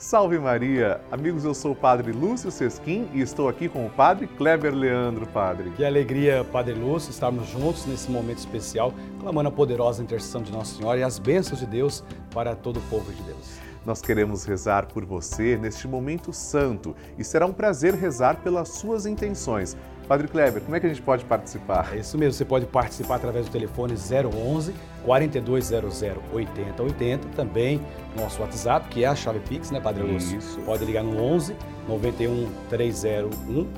Salve Maria! Amigos, eu sou o Padre Lúcio Sesquim e estou aqui com o Padre Kleber Leandro, Padre. Que alegria, Padre Lúcio, estarmos juntos nesse momento especial, clamando a poderosa intercessão de Nossa Senhora e as bênçãos de Deus para todo o povo de Deus. Nós queremos rezar por você neste momento santo e será um prazer rezar pelas suas intenções. Padre Kleber, como é que a gente pode participar? É isso mesmo, você pode participar através do telefone 011 4200 8080, também nosso WhatsApp, que é a chave Pix, né, Padre Lúcio? Isso. Pode ligar no 11 91 301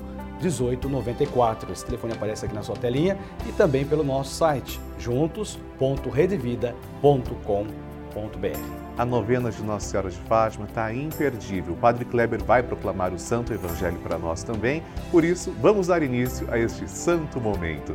1894. Esse telefone aparece aqui na sua telinha e também pelo nosso site juntos.redevida.com.br. A novena de Nossa Senhora de Fátima está imperdível. O Padre Kleber vai proclamar o Santo Evangelho para nós também. Por isso, vamos dar início a este santo momento.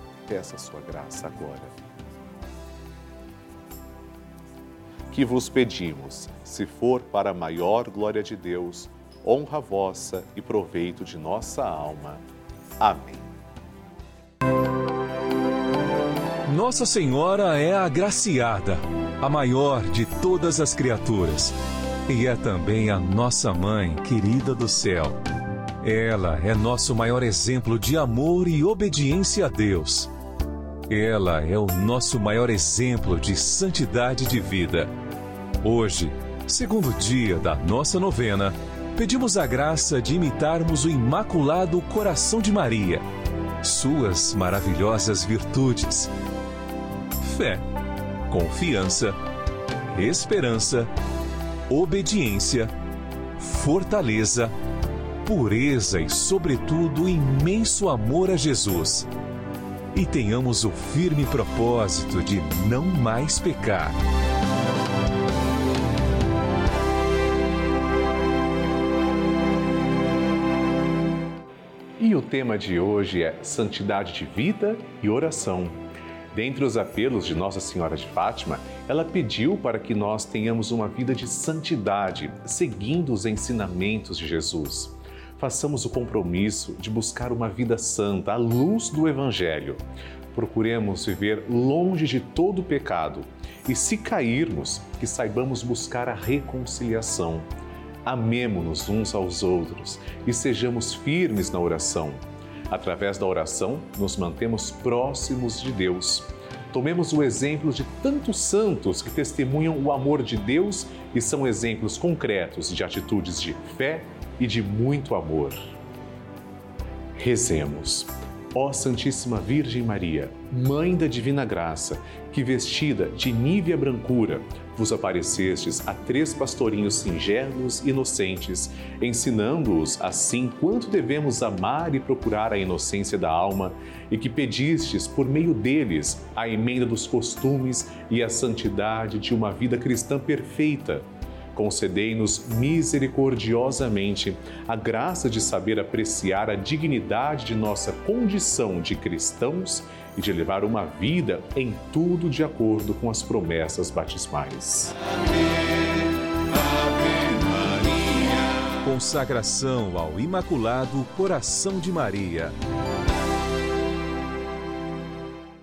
peça sua graça agora. Que vos pedimos, se for para a maior glória de Deus, honra vossa e proveito de nossa alma. Amém. Nossa Senhora é a agraciada, a maior de todas as criaturas, e é também a nossa mãe querida do céu. Ela é nosso maior exemplo de amor e obediência a Deus Ela é o nosso maior exemplo de santidade de vida. Hoje, segundo dia da nossa novena, pedimos a graça de imitarmos o Imaculado Coração de Maria, suas maravilhosas virtudes. Fé, confiança, esperança, obediência, fortaleza, pureza e, sobretudo, imenso amor a Jesus e tenhamos o firme propósito de não mais pecar. E o tema de hoje é Santidade de Vida e Oração. Dentre os apelos de Nossa Senhora de Fátima, ela pediu para que nós tenhamos uma vida de santidade, seguindo os ensinamentos de Jesus façamos o compromisso de buscar uma vida santa à luz do Evangelho. Procuremos viver longe de todo pecado e, se cairmos, que saibamos buscar a reconciliação. Amemo-nos uns aos outros e sejamos firmes na oração. Através da oração, nos mantemos próximos de Deus. Tomemos o exemplo de tantos santos que testemunham o amor de Deus e são exemplos concretos de atitudes de fé e de muito amor. Rezemos. Ó Santíssima Virgem Maria, Mãe da Divina Graça, que vestida de nívea brancura, vos aparecestes a três pastorinhos singelos e inocentes, ensinando-os assim quanto devemos amar e procurar a inocência da alma, e que pedistes por meio deles a emenda dos costumes e a santidade de uma vida cristã perfeita concedei-nos misericordiosamente a graça de saber apreciar a dignidade de nossa condição de cristãos e de levar uma vida em tudo de acordo com as promessas batismais. Consagração ao Imaculado Coração de Maria.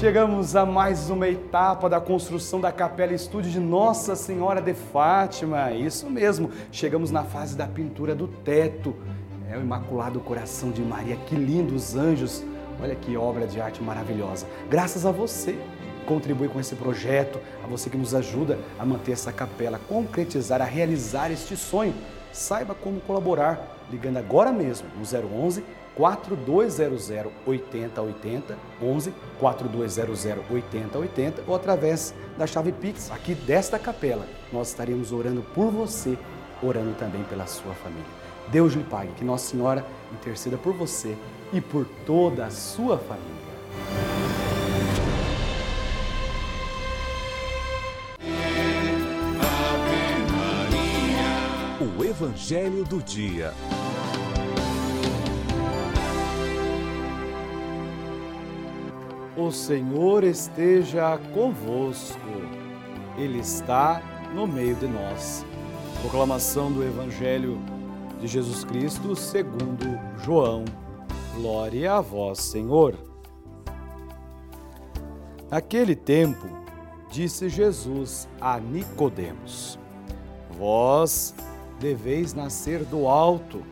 Chegamos a mais uma etapa da construção da Capela Estúdio de Nossa Senhora de Fátima. Isso mesmo, chegamos na fase da pintura do teto. É o Imaculado Coração de Maria, que lindo os anjos. Olha que obra de arte maravilhosa. Graças a você contribui com esse projeto, a você que nos ajuda a manter essa capela, a concretizar, a realizar este sonho. Saiba como colaborar ligando agora mesmo no 011 4200 8080, 11 4200 8080 ou através da chave Pix aqui desta capela. Nós estaremos orando por você, orando também pela sua família. Deus lhe pague, que Nossa Senhora interceda por você e por toda a sua família. Evangelho do Dia. O Senhor esteja convosco, Ele está no meio de nós. Proclamação do Evangelho de Jesus Cristo segundo João. Glória a vós, Senhor. Naquele tempo, disse Jesus a Nicodemos: Vós deveis nascer do alto.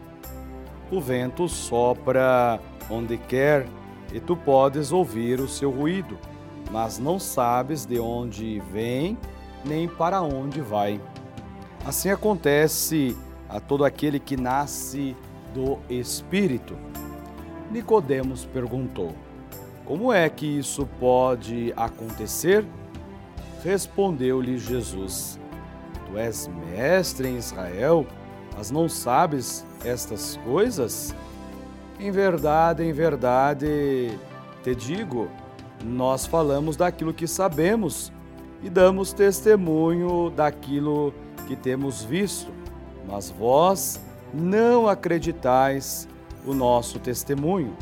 O vento sopra onde quer e tu podes ouvir o seu ruído, mas não sabes de onde vem nem para onde vai. Assim acontece a todo aquele que nasce do Espírito. Nicodemos perguntou: Como é que isso pode acontecer? Respondeu-lhe Jesus: Tu és mestre em Israel, mas não sabes estas coisas? Em verdade, em verdade, te digo, nós falamos daquilo que sabemos e damos testemunho daquilo que temos visto, mas vós não acreditais o nosso testemunho.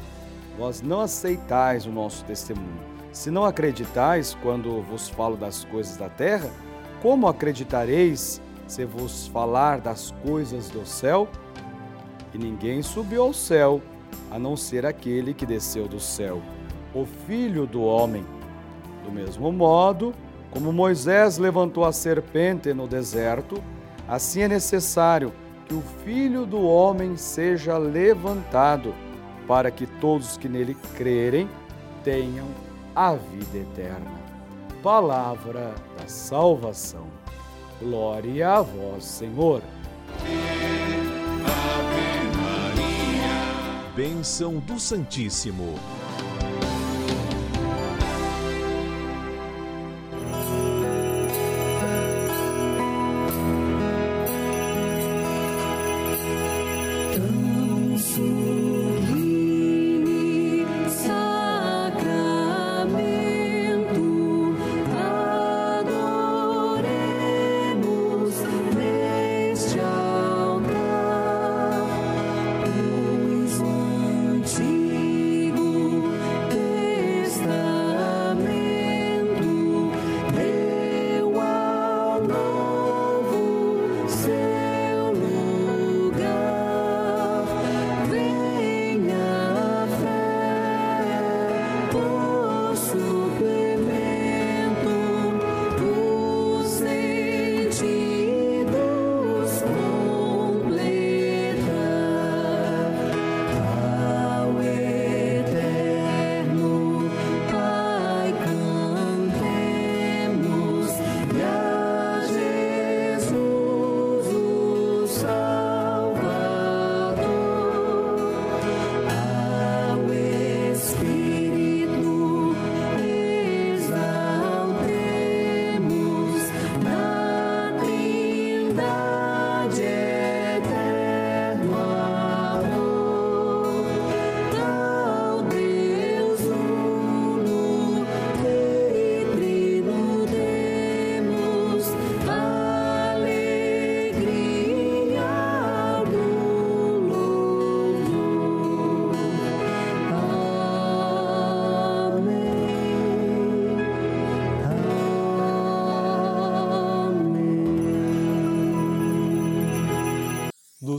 Vós não aceitais o nosso testemunho. Se não acreditais quando vos falo das coisas da terra, como acreditareis se vos falar das coisas do céu? E ninguém subiu ao céu, a não ser aquele que desceu do céu, o Filho do Homem. Do mesmo modo, como Moisés levantou a serpente no deserto, assim é necessário que o Filho do Homem seja levantado, para que todos que nele crerem tenham a vida eterna. Palavra da salvação. Glória a vós, Senhor. Ave Maria. Bênção do Santíssimo.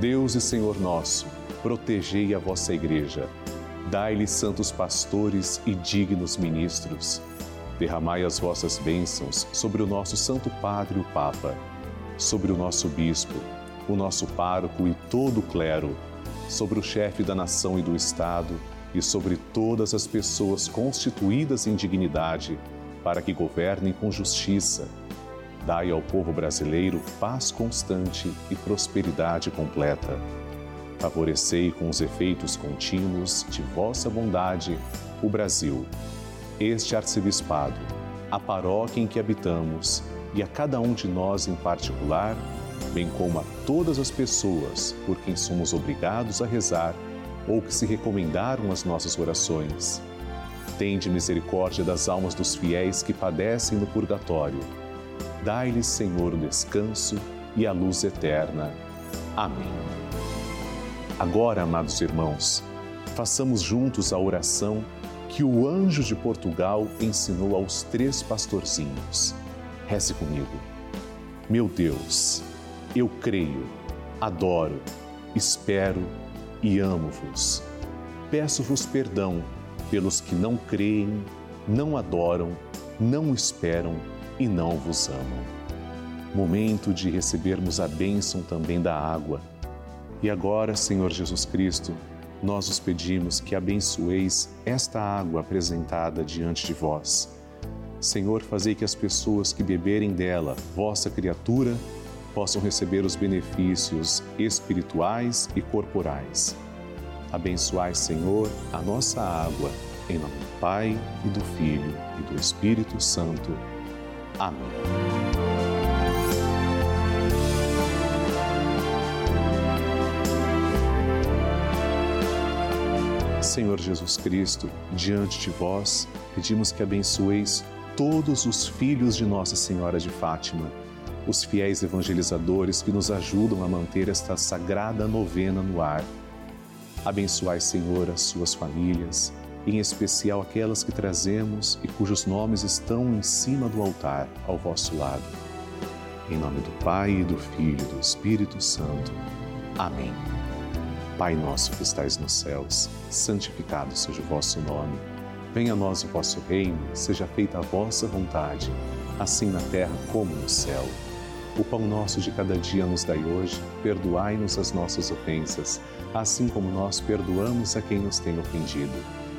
Deus e Senhor nosso, protegei a vossa igreja. Dai-lhe santos pastores e dignos ministros. Derramai as vossas bênçãos sobre o nosso Santo Padre, o Papa, sobre o nosso bispo, o nosso pároco e todo o clero, sobre o chefe da nação e do Estado e sobre todas as pessoas constituídas em dignidade, para que governem com justiça. Dai ao povo brasileiro paz constante e prosperidade completa. Favorecei com os efeitos contínuos de vossa bondade o Brasil, este arcebispado, a paróquia em que habitamos e a cada um de nós em particular, bem como a todas as pessoas por quem somos obrigados a rezar ou que se recomendaram as nossas orações. Tende misericórdia das almas dos fiéis que padecem no purgatório. Dai-lhes, Senhor, o descanso e a luz eterna. Amém. Agora, amados irmãos, façamos juntos a oração que o anjo de Portugal ensinou aos três pastorzinhos. Reze comigo. Meu Deus, eu creio, adoro, espero e amo-vos. Peço-vos perdão pelos que não creem, não adoram, não esperam e não vos amam. Momento de recebermos a bênção também da água. E agora, Senhor Jesus Cristo, nós os pedimos que abençoeis esta água apresentada diante de vós. Senhor, fazei que as pessoas que beberem dela, vossa criatura, possam receber os benefícios espirituais e corporais. Abençoai, Senhor, a nossa água, em nome do Pai e do Filho e do Espírito Santo. Amém. Senhor Jesus Cristo, diante de vós, pedimos que abençoeis todos os filhos de Nossa Senhora de Fátima os fiéis evangelizadores que nos ajudam a manter esta sagrada novena no ar. Abençoai, Senhor, as suas famílias, em especial aquelas que trazemos e cujos nomes estão em cima do altar, ao vosso lado. Em nome do Pai, e do Filho e do Espírito Santo. Amém. Pai nosso que estais nos céus, santificado seja o vosso nome. Venha a nós o vosso reino, seja feita a vossa vontade, assim na terra como no céu. O pão nosso de cada dia nos dai hoje, perdoai-nos as nossas ofensas, assim como nós perdoamos a quem nos tem ofendido.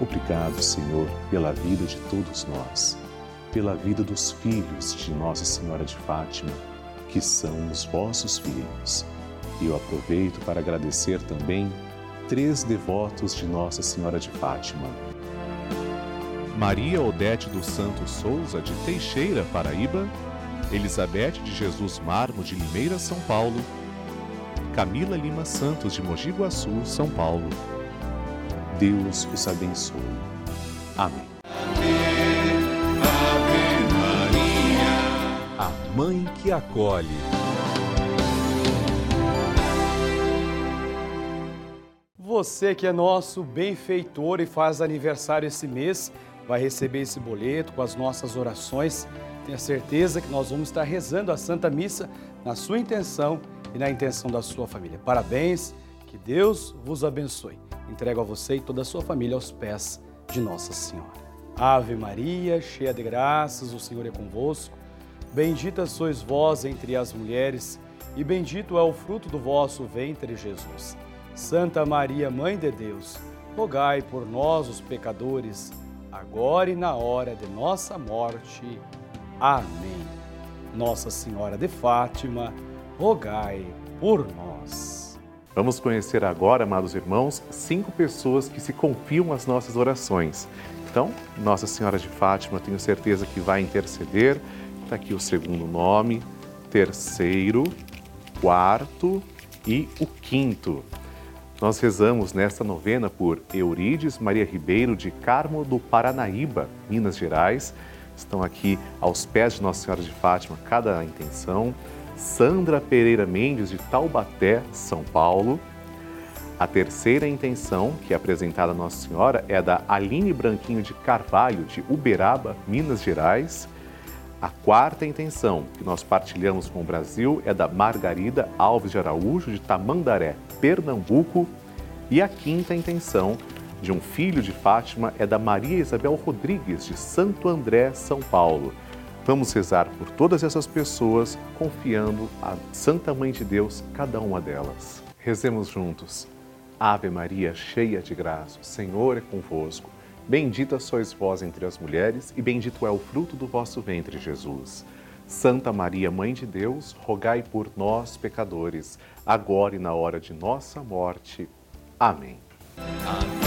Obrigado, Senhor, pela vida de todos nós, pela vida dos filhos de Nossa Senhora de Fátima, que são os vossos filhos. E eu aproveito para agradecer também três devotos de Nossa Senhora de Fátima. Maria Odete dos Santos Souza, de Teixeira, Paraíba Elizabeth de Jesus Marmo de Limeira, São Paulo, Camila Lima Santos de Mogi Guaçu, São Paulo. Deus os abençoe. Amém. Ave Maria, a mãe que acolhe. Você que é nosso benfeitor e faz aniversário esse mês, vai receber esse boleto com as nossas orações Tenha certeza que nós vamos estar rezando a Santa Missa na sua intenção e na intenção da sua família. Parabéns, que Deus vos abençoe. Entrego a você e toda a sua família aos pés de Nossa Senhora. Ave Maria, cheia de graças, o Senhor é convosco. Bendita sois vós entre as mulheres, e bendito é o fruto do vosso ventre, Jesus. Santa Maria, Mãe de Deus, rogai por nós, os pecadores, agora e na hora de nossa morte. Amém. Nossa Senhora de Fátima, rogai por nós. Vamos conhecer agora, amados irmãos, cinco pessoas que se confiam às nossas orações. Então, Nossa Senhora de Fátima, tenho certeza que vai interceder. Está aqui o segundo nome, terceiro, quarto e o quinto. Nós rezamos nesta novena por Eurides Maria Ribeiro de Carmo do Paranaíba, Minas Gerais. Estão aqui aos pés de Nossa Senhora de Fátima cada intenção. Sandra Pereira Mendes de Taubaté, São Paulo. A terceira intenção, que é apresentada a Nossa Senhora, é da Aline Branquinho de Carvalho, de Uberaba, Minas Gerais. A quarta intenção que nós partilhamos com o Brasil é da Margarida Alves de Araújo, de Tamandaré, Pernambuco. E a quinta intenção de um filho de Fátima é da Maria Isabel Rodrigues, de Santo André, São Paulo. Vamos rezar por todas essas pessoas, confiando a Santa Mãe de Deus, cada uma delas. Rezemos juntos. Ave Maria, cheia de graça, o Senhor é convosco. Bendita sois vós entre as mulheres, e bendito é o fruto do vosso ventre, Jesus. Santa Maria, Mãe de Deus, rogai por nós, pecadores, agora e na hora de nossa morte. Amém. Amém.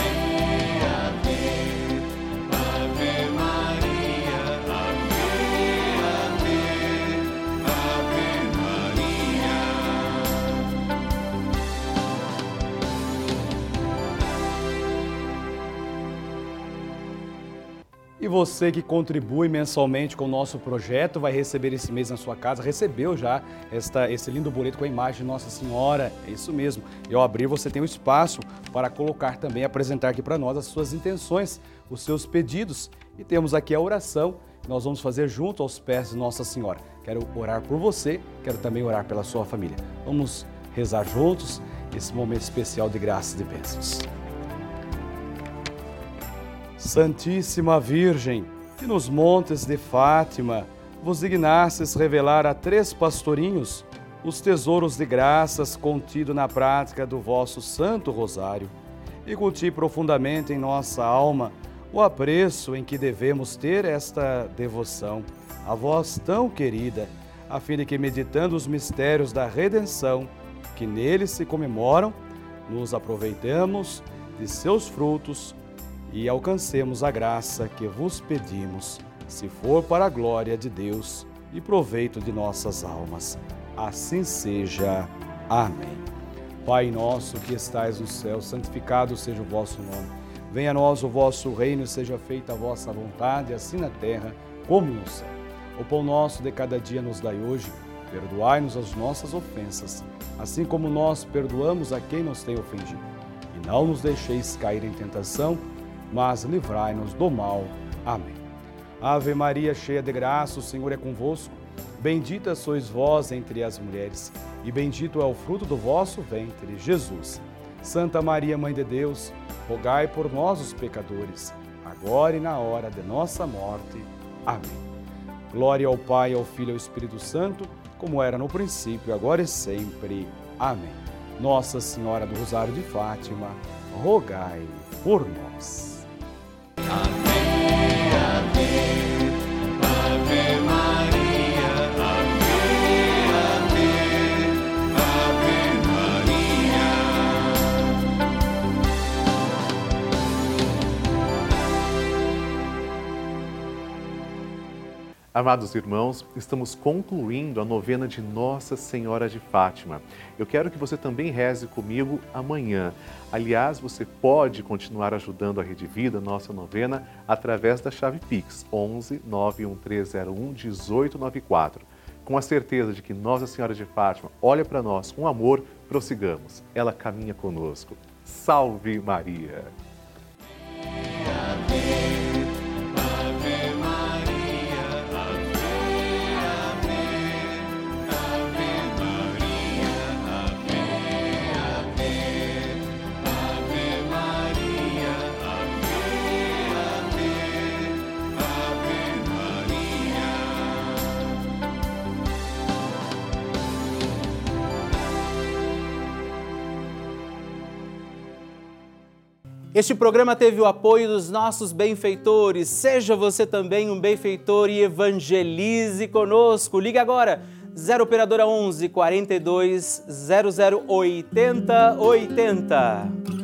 Você que contribui mensalmente com o nosso projeto vai receber esse mês na sua casa, recebeu já esta, esse lindo boleto com a imagem de Nossa Senhora, é isso mesmo. E ao abrir você tem o um espaço para colocar também, apresentar aqui para nós as suas intenções, os seus pedidos. E temos aqui a oração que nós vamos fazer junto aos pés de Nossa Senhora. Quero orar por você, quero também orar pela sua família. Vamos rezar juntos esse momento especial de graças e bênçãos. Santíssima Virgem, que nos montes de Fátima vos dignastes revelar a três pastorinhos os tesouros de graças contido na prática do vosso Santo Rosário, e culti profundamente em nossa alma o apreço em que devemos ter esta devoção, a vós tão querida, a fim de que, meditando os mistérios da redenção que neles se comemoram, nos aproveitamos de seus frutos e alcancemos a graça que vos pedimos, se for para a glória de Deus e proveito de nossas almas. Assim seja. Amém. Pai nosso que estais no céu, santificado seja o vosso nome. Venha a nós o vosso reino, seja feita a vossa vontade, assim na terra como no céu. O pão nosso de cada dia nos dai hoje. Perdoai-nos as nossas ofensas, assim como nós perdoamos a quem nos tem ofendido. E não nos deixeis cair em tentação, mas livrai-nos do mal. Amém. Ave Maria, cheia de graça, o Senhor é convosco. Bendita sois vós entre as mulheres, e bendito é o fruto do vosso ventre, Jesus. Santa Maria, Mãe de Deus, rogai por nós, os pecadores, agora e na hora de nossa morte. Amém. Glória ao Pai, ao Filho e ao Espírito Santo, como era no princípio, agora e sempre. Amém. Nossa Senhora do Rosário de Fátima, rogai por nós. Amém. Amados irmãos, estamos concluindo a novena de Nossa Senhora de Fátima. Eu quero que você também reze comigo amanhã. Aliás, você pode continuar ajudando a Rede Vida, nossa novena, através da chave Pix 11 91301 1894. Com a certeza de que Nossa Senhora de Fátima olha para nós com amor, prossigamos. Ela caminha conosco. Salve Maria! Este programa teve o apoio dos nossos benfeitores. Seja você também um benfeitor e evangelize conosco. Ligue agora 0 operadora 11 42 00 80 80.